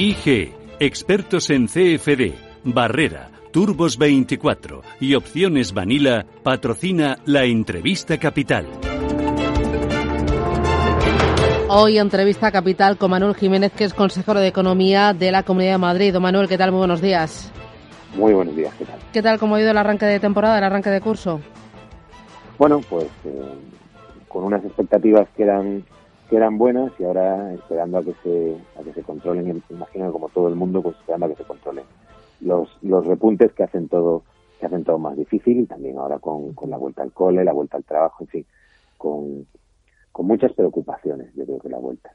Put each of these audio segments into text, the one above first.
IG, expertos en CFD, Barrera, Turbos 24 y Opciones Vanilla patrocina la entrevista capital. Hoy entrevista capital con Manuel Jiménez, que es consejero de Economía de la Comunidad de Madrid. Manuel, ¿qué tal? Muy buenos días. Muy buenos días, ¿qué tal? ¿Qué tal? ¿Cómo ha ido el arranque de temporada, el arranque de curso? Bueno, pues eh, con unas expectativas que eran que eran buenas y ahora esperando a que se a que se controlen, imagino como todo el mundo, pues esperando a que se controlen los los repuntes que hacen todo que hacen todo más difícil y también ahora con, con la vuelta al cole, la vuelta al trabajo, en fin, con con muchas preocupaciones, yo creo que la vuelta.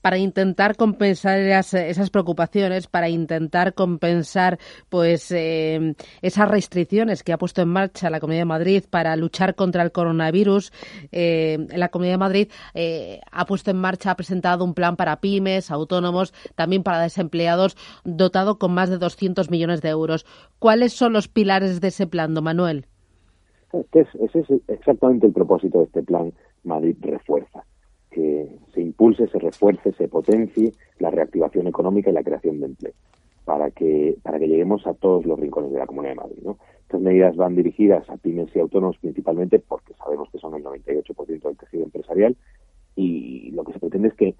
Para intentar compensar esas, preocupaciones, para intentar compensar pues eh, esas restricciones que ha puesto en marcha la Comunidad de Madrid para luchar contra el coronavirus, eh, la Comunidad de Madrid eh, ha puesto en marcha, ha presentado un plan para pymes, autónomos, también para desempleados, dotado con más de 200 millones de euros. ¿Cuáles son los pilares de ese plan, don Manuel? ese es exactamente el propósito de este plan Madrid refuerza, que se impulse, se refuerce, se potencie la reactivación económica y la creación de empleo para que para que lleguemos a todos los rincones de la Comunidad de Madrid. ¿no? Estas medidas van dirigidas a pymes y autónomos principalmente porque sabemos que son el 98% del tejido empresarial y lo que se pretende es que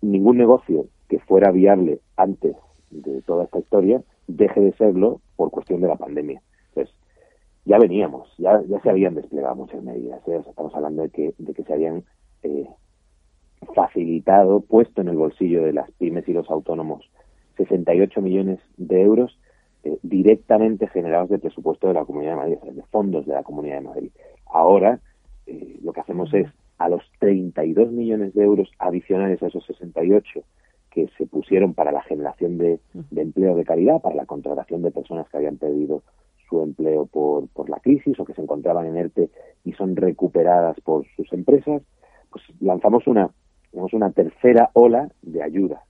ningún negocio que fuera viable antes de toda esta historia deje de serlo por cuestión de la pandemia ya veníamos, ya, ya se habían desplegado muchas medidas. ¿eh? estamos hablando de que, de que se habían eh, facilitado, puesto en el bolsillo de las pymes y los autónomos 68 millones de euros eh, directamente generados del presupuesto de la Comunidad de Madrid, de fondos de la Comunidad de Madrid. Ahora lo que hacemos es a los 32 millones de euros adicionales a esos 68 que se pusieron para la generación de, de empleo de calidad, para la contratación de personas que habían perdido su empleo por, por la crisis o que se encontraban en ERTE y son recuperadas por sus empresas, pues lanzamos una, una tercera ola de ayuda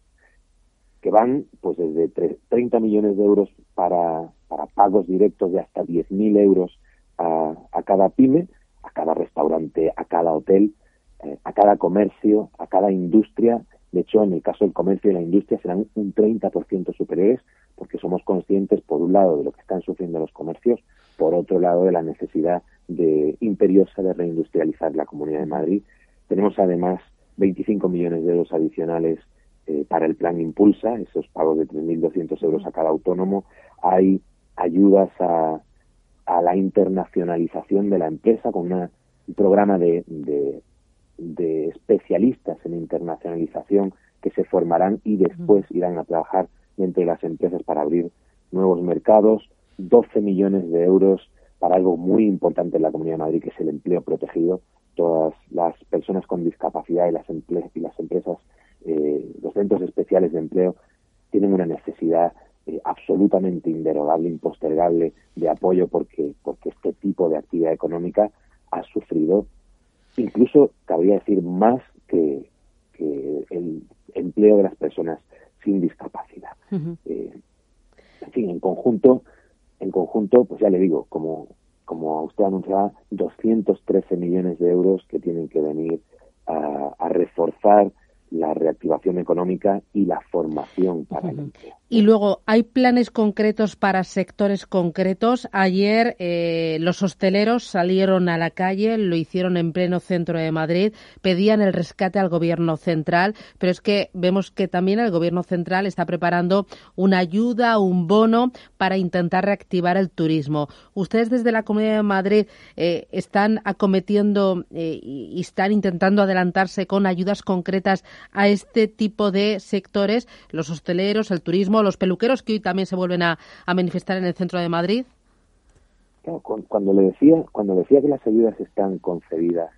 que van pues desde 30 millones de euros para, para pagos directos de hasta 10.000 euros a, a, cada pyme, a cada restaurante, a cada hotel, eh, a cada comercio, a cada industria. De hecho, en el caso del comercio y la industria serán un 30% superiores porque somos conscientes, por un lado, de lo que están sufriendo los comercios, por otro lado, de la necesidad de imperiosa de reindustrializar la Comunidad de Madrid. Tenemos además 25 millones de euros adicionales eh, para el plan Impulsa, esos pagos de 3.200 euros a cada autónomo. Hay ayudas a, a la internacionalización de la empresa con un programa de, de, de especialistas en internacionalización que se formarán y después irán a trabajar entre las empresas para abrir nuevos mercados, 12 millones de euros para algo muy importante en la Comunidad de Madrid, que es el empleo protegido. Todas las personas con discapacidad y las, y las empresas, eh, los centros especiales de empleo, tienen una necesidad eh, absolutamente inderogable, impostergable de apoyo porque, porque este tipo de actividad económica ha sufrido, incluso cabría decir más que, que el empleo de las personas sin discapacidad. Eh, en fin, en conjunto, en conjunto, pues ya le digo, como, como usted anunciaba, 213 millones de euros que tienen que venir a, a reforzar la reactivación económica y la formación para el empleo. Y luego, ¿hay planes concretos para sectores concretos? Ayer eh, los hosteleros salieron a la calle, lo hicieron en pleno centro de Madrid, pedían el rescate al gobierno central, pero es que vemos que también el gobierno central está preparando una ayuda, un bono para intentar reactivar el turismo. Ustedes desde la Comunidad de Madrid eh, están acometiendo eh, y están intentando adelantarse con ayudas concretas a este tipo de sectores, los hosteleros, el turismo, los peluqueros que hoy también se vuelven a, manifestar en el centro de Madrid. cuando le decía, cuando decía que las ayudas están concebidas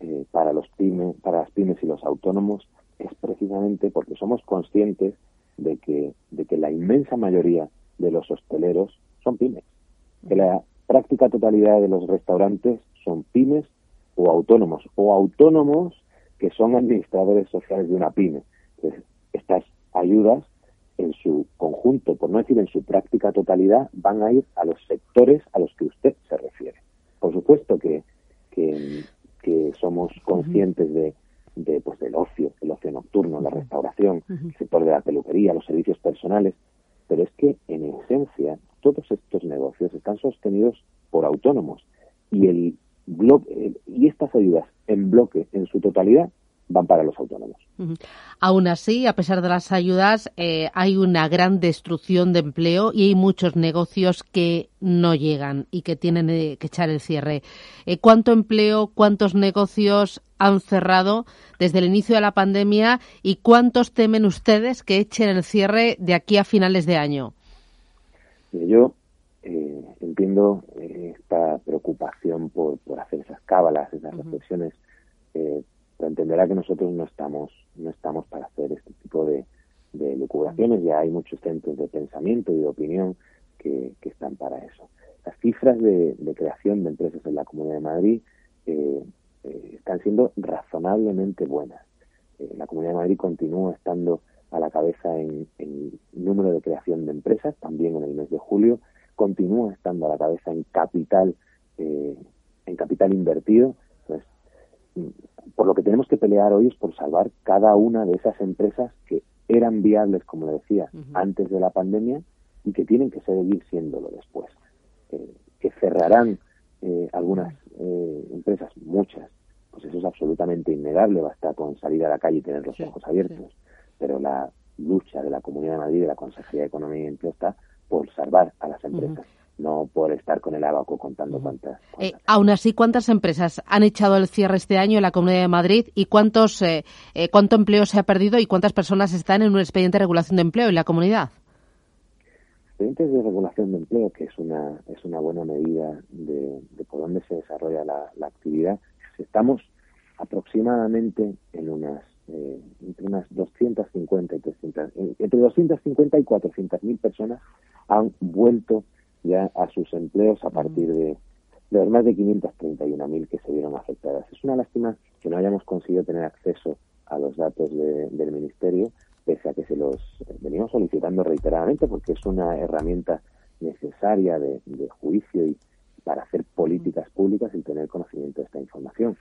eh, para los pymes, para las pymes y los autónomos, es precisamente porque somos conscientes de que, de que la inmensa mayoría de los hosteleros son pymes, que la práctica totalidad de los restaurantes son pymes o autónomos, o autónomos que son administradores sociales de una pyme. estas ayudas en su conjunto, por no decir en su práctica totalidad, van a ir a los sectores a los que usted se refiere. Por supuesto que, que, somos conscientes de, de, pues, del ocio, el ocio nocturno, la restauración, el sector de la peluquería, los servicios personales, pero es que en esencia todos estos negocios están sostenidos por autónomos y el bloque, y estas ayudas en bloque en su totalidad van para los autónomos. Aún así, a pesar de las ayudas, eh, hay una gran destrucción de empleo y hay muchos negocios que no llegan y que tienen eh, que echar el cierre. Eh, ¿Cuánto empleo, cuántos negocios han cerrado desde el inicio de la pandemia y cuántos temen ustedes que echen el cierre de aquí a finales de año? Yo entiendo esta preocupación por, hacer esas cábalas, esas reflexiones pero entenderá que nosotros no estamos, no estamos para hacer este tipo de, de lucubraciones, ya hay muchos centros de pensamiento y de opinión que, están para eso. Las cifras de, creación de empresas en la Comunidad de Madrid eh, eh, están siendo razonablemente buenas. Eh, la Comunidad de Madrid continúa estando a la cabeza en, en, número de creación de empresas, también en el mes de julio, continúa estando a la cabeza en capital, en capital invertido. Entonces, por lo que tenemos que pelear hoy es por salvar cada una de esas empresas que eran viables, como decía, antes de la pandemia y que tienen que seguir siéndolo después. Eh, que cerrarán eh, algunas eh, empresas, muchas, pues eso es absolutamente innegable, basta con salir a la calle y tener los ojos abiertos. Pero la lucha de la Comunidad de Madrid, de la Consejería de Economía y Empleo está por salvar a las empresas no por estar con el abaco contando cuántas. Eh, aún así, ¿cuántas empresas han echado el cierre este año en la Comunidad de Madrid y cuántos, eh, eh, cuánto empleo se ha perdido y cuántas personas están en un expediente de regulación de empleo en la comunidad? Expedientes de regulación de empleo, que es una, es una buena medida de, por dónde se desarrolla la, actividad, estamos aproximadamente en unas entre unas 250 y 300, entre 250 y 400 mil personas han vuelto ya a sus empleos a partir de, de los más de 531.000 que se vieron afectadas. Es una lástima que no hayamos conseguido tener acceso a los datos del Ministerio, pese a que se los venimos solicitando reiteradamente, porque es una herramienta necesaria de, juicio y para hacer políticas públicas y tener conocimiento de esta información.